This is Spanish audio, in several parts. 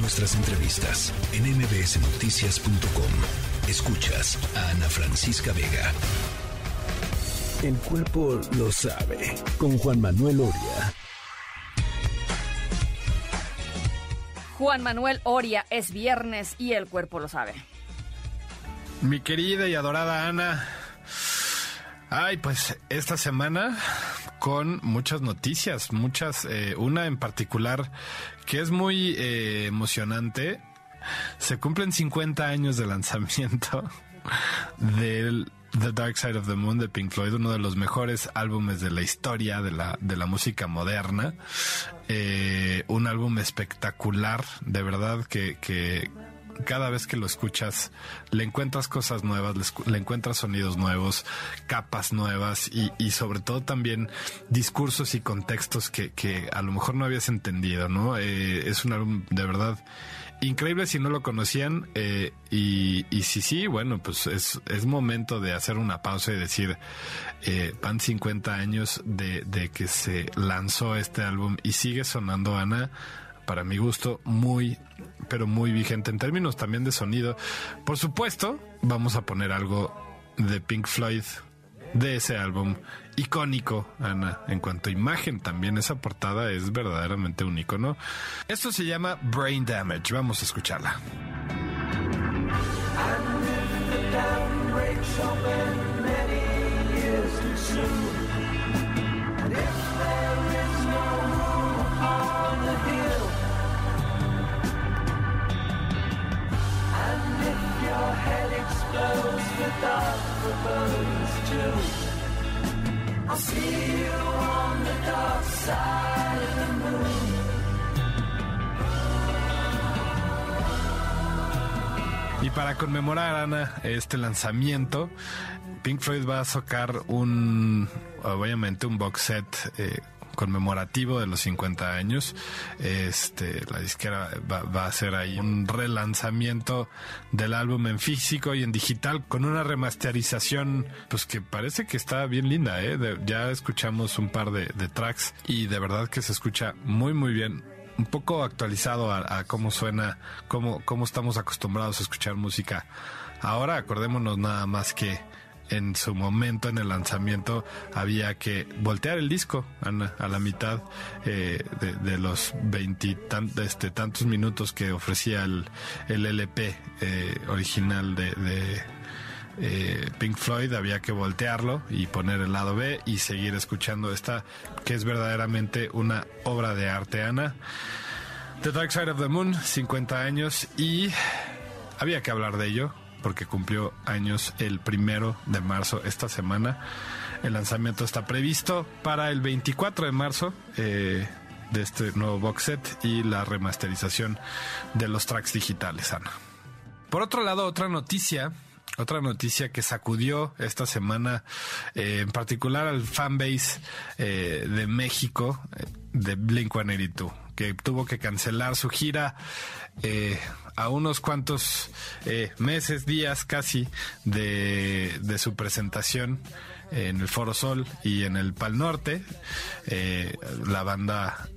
nuestras entrevistas en mbsnoticias.com. Escuchas a Ana Francisca Vega. El cuerpo lo sabe con Juan Manuel Oria. Juan Manuel Oria es viernes y el cuerpo lo sabe. Mi querida y adorada Ana. Ay, pues esta semana con muchas noticias, muchas, eh, una en particular que es muy eh, emocionante. Se cumplen 50 años de lanzamiento del The Dark Side of the Moon de Pink Floyd, uno de los mejores álbumes de la historia de la, de la música moderna. Eh, un álbum espectacular, de verdad que, que cada vez que lo escuchas le encuentras cosas nuevas, le, encuentras sonidos nuevos, capas nuevas y, y, sobre todo también discursos y contextos que, que a lo mejor no habías entendido, ¿no? Eh, es un álbum de verdad increíble si no lo conocían eh, y, y si sí, bueno, pues es, es momento de hacer una pausa y decir, eh, van 50 años de, de que se lanzó este álbum y sigue sonando Ana para mi gusto, muy, pero muy vigente en términos también de sonido. Por supuesto, vamos a poner algo de Pink Floyd de ese álbum icónico, Ana. En cuanto a imagen, también esa portada es verdaderamente un icono. Esto se llama Brain Damage. Vamos a escucharla. Y para conmemorar, Ana, este lanzamiento, Pink Floyd va a sacar un, obviamente, un box set eh, conmemorativo de los 50 años. Este, la disquera va, a hacer ahí un relanzamiento del álbum en físico y en digital con una remasterización, pues que parece que está bien linda, ¿eh? ya escuchamos un par de, tracks y de verdad que se escucha muy, muy bien un poco actualizado a, cómo suena, cómo, cómo estamos acostumbrados a escuchar música. Ahora acordémonos nada más que en su momento, en el lanzamiento, había que voltear el disco a la mitad eh, de, los veintitantos este, tantos minutos que ofrecía el, el LP eh, original de, eh, Pink Floyd, había que voltearlo y poner el lado B y seguir escuchando esta, que es verdaderamente una obra de arte, Ana. The Dark Side of the Moon, 50 años y había que hablar de ello porque cumplió años el primero de marzo esta semana. El lanzamiento está previsto para el 24 de marzo eh, de este nuevo box set y la remasterización de los tracks digitales, Ana. Por otro lado, otra noticia otra noticia que sacudió esta semana, eh, en particular al fanbase eh, de México de Blink 182, que tuvo que cancelar su gira eh, a unos cuantos eh, meses, días casi de, su presentación en el Foro Sol y en el Pal Norte. Eh, la banda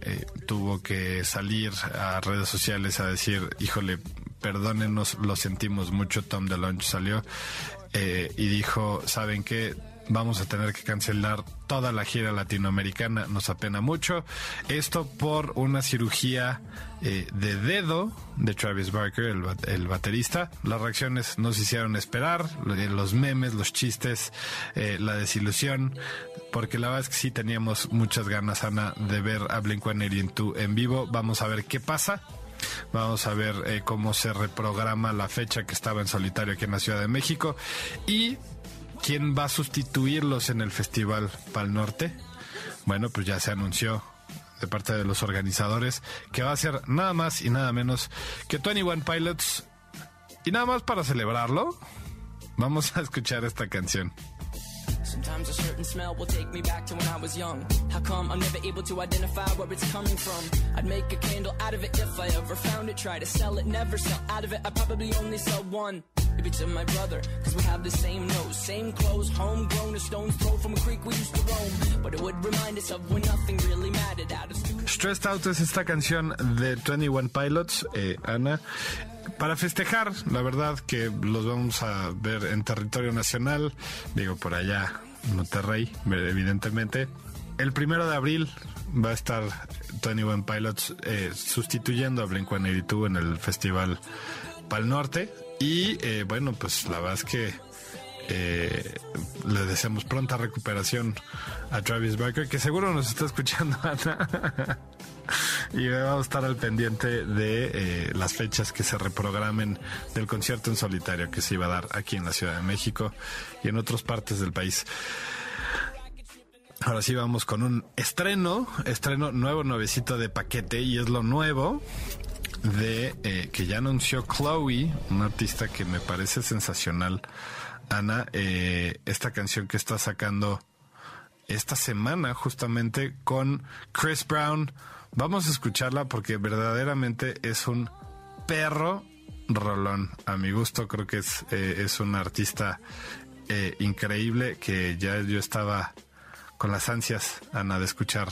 tuvo que salir a redes sociales a decir, híjole, perdónenos, lo sentimos mucho. Tom DeLonge salió y dijo, ¿saben qué? Vamos a tener que cancelar toda la gira latinoamericana, nos apena mucho. Esto por una cirugía eh, de dedo de Travis Barker, el, baterista. Las reacciones nos hicieron esperar, los memes, los chistes, eh, la desilusión, porque la verdad es que sí teníamos muchas ganas, Ana, de ver a Blink-182 en vivo. Vamos a ver qué pasa. Vamos a ver eh, cómo se reprograma la fecha que estaba en solitario aquí en la Ciudad de México. Y ¿Quién va a sustituirlos en el Festival Pal Norte? Bueno, pues ya se anunció de parte de los organizadores que va a ser nada más y nada menos que 21 Pilots. Y nada más para celebrarlo, vamos a escuchar esta canción. Sometimes a certain smell will take me back to when I was young. How come I'm never able to identify where it's coming from? I'd make a candle out of it if I ever found it. Try to sell it, never sell out of it. I probably only sell one. If it's my brother, cause we have the same nose, same clothes, homegrown, a stone's throw from a creek we used to roam. But it would remind us of when nothing really mattered out of Stressed Out es esta canción de 21 Pilots, eh, Ana. Para festejar, la verdad que los vamos a ver en territorio nacional, digo por allá, Monterrey, evidentemente. El primero de abril va a estar 21 Pilots eh, sustituyendo a Blink-182 en el festival Pal Norte. Y eh, bueno, pues la verdad es que eh, le deseamos pronta recuperación a Travis Barker, que seguro nos está escuchando, Ana. y vamos a estar al pendiente de eh, las fechas que se reprogramen del concierto en solitario que se iba a dar aquí en la Ciudad de México y en otras partes del país. Ahora sí vamos con un estreno, estreno nuevo, nuevecito de paquete y es lo nuevo de eh, que ya anunció Chloe, una artista que me parece sensacional, Ana, eh, esta canción que está sacando esta semana justamente con Chris Brown. Vamos a escucharla porque verdaderamente es un perro rolón. A mi gusto creo que es, eh, es un artista increíble que ya yo estaba con las ansias, Ana, de escuchar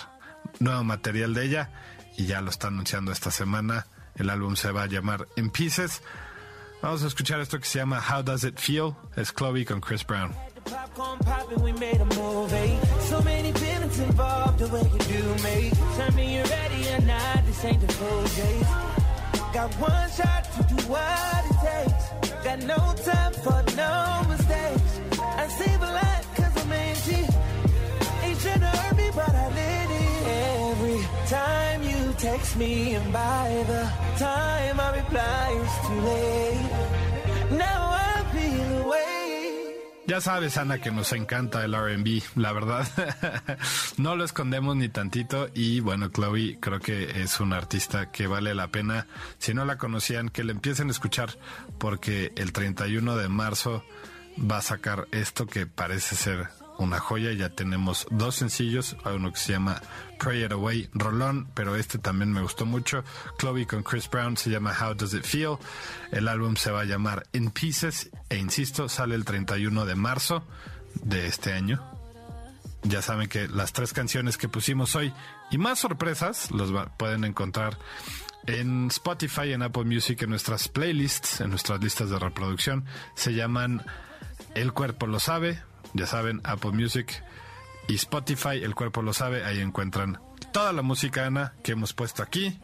nuevo material de ella y ya lo está anunciando esta semana. El álbum se va a llamar In Pieces. Vamos a escuchar esto que se llama How Does It Feel? Es Chloe con Chris Brown. Days. Got one shot to do what it takes. Got no time for no mistakes. I save cause I'm text me and by the time I reply, it's too late. Ya sabes, Ana, que nos encanta el RB, la verdad. no lo escondemos ni tantito. Y bueno, Chloe creo que es una artista que vale la pena. Si no la conocían, que le empiecen a escuchar, porque el 31 de marzo va a sacar esto que parece ser una joya. Ya tenemos dos sencillos, uno que se llama Pray It Away, Rolón, pero este también me gustó mucho. Chloe con Chris Brown se llama How Does It Feel. El álbum se va a llamar In Pieces e insisto, sale el 31 de marzo de este año. Ya saben que las tres canciones que pusimos hoy y más sorpresas los pueden encontrar en Spotify, en Apple Music, en nuestras playlists, en nuestras listas de reproducción. Se llaman El cuerpo lo sabe, ya saben, Apple Music y Spotify, el cuerpo lo sabe, ahí encuentran toda la música, Ana, que hemos puesto aquí.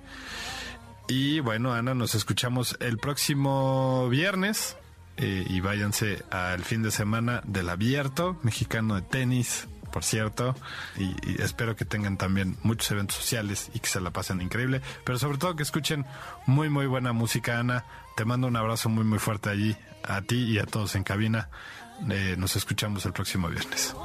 Y bueno, Ana, nos escuchamos el próximo viernes. Eh, y váyanse al fin de semana del abierto mexicano de tenis, por cierto. Y, y, espero que tengan también muchos eventos sociales y que se la pasen increíble. Pero sobre todo que escuchen muy, muy buena música, Ana. Te mando un abrazo muy, muy fuerte allí, a ti y a todos en cabina. Eh, nos escuchamos el próximo viernes.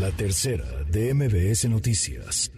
La tercera de MBS Noticias.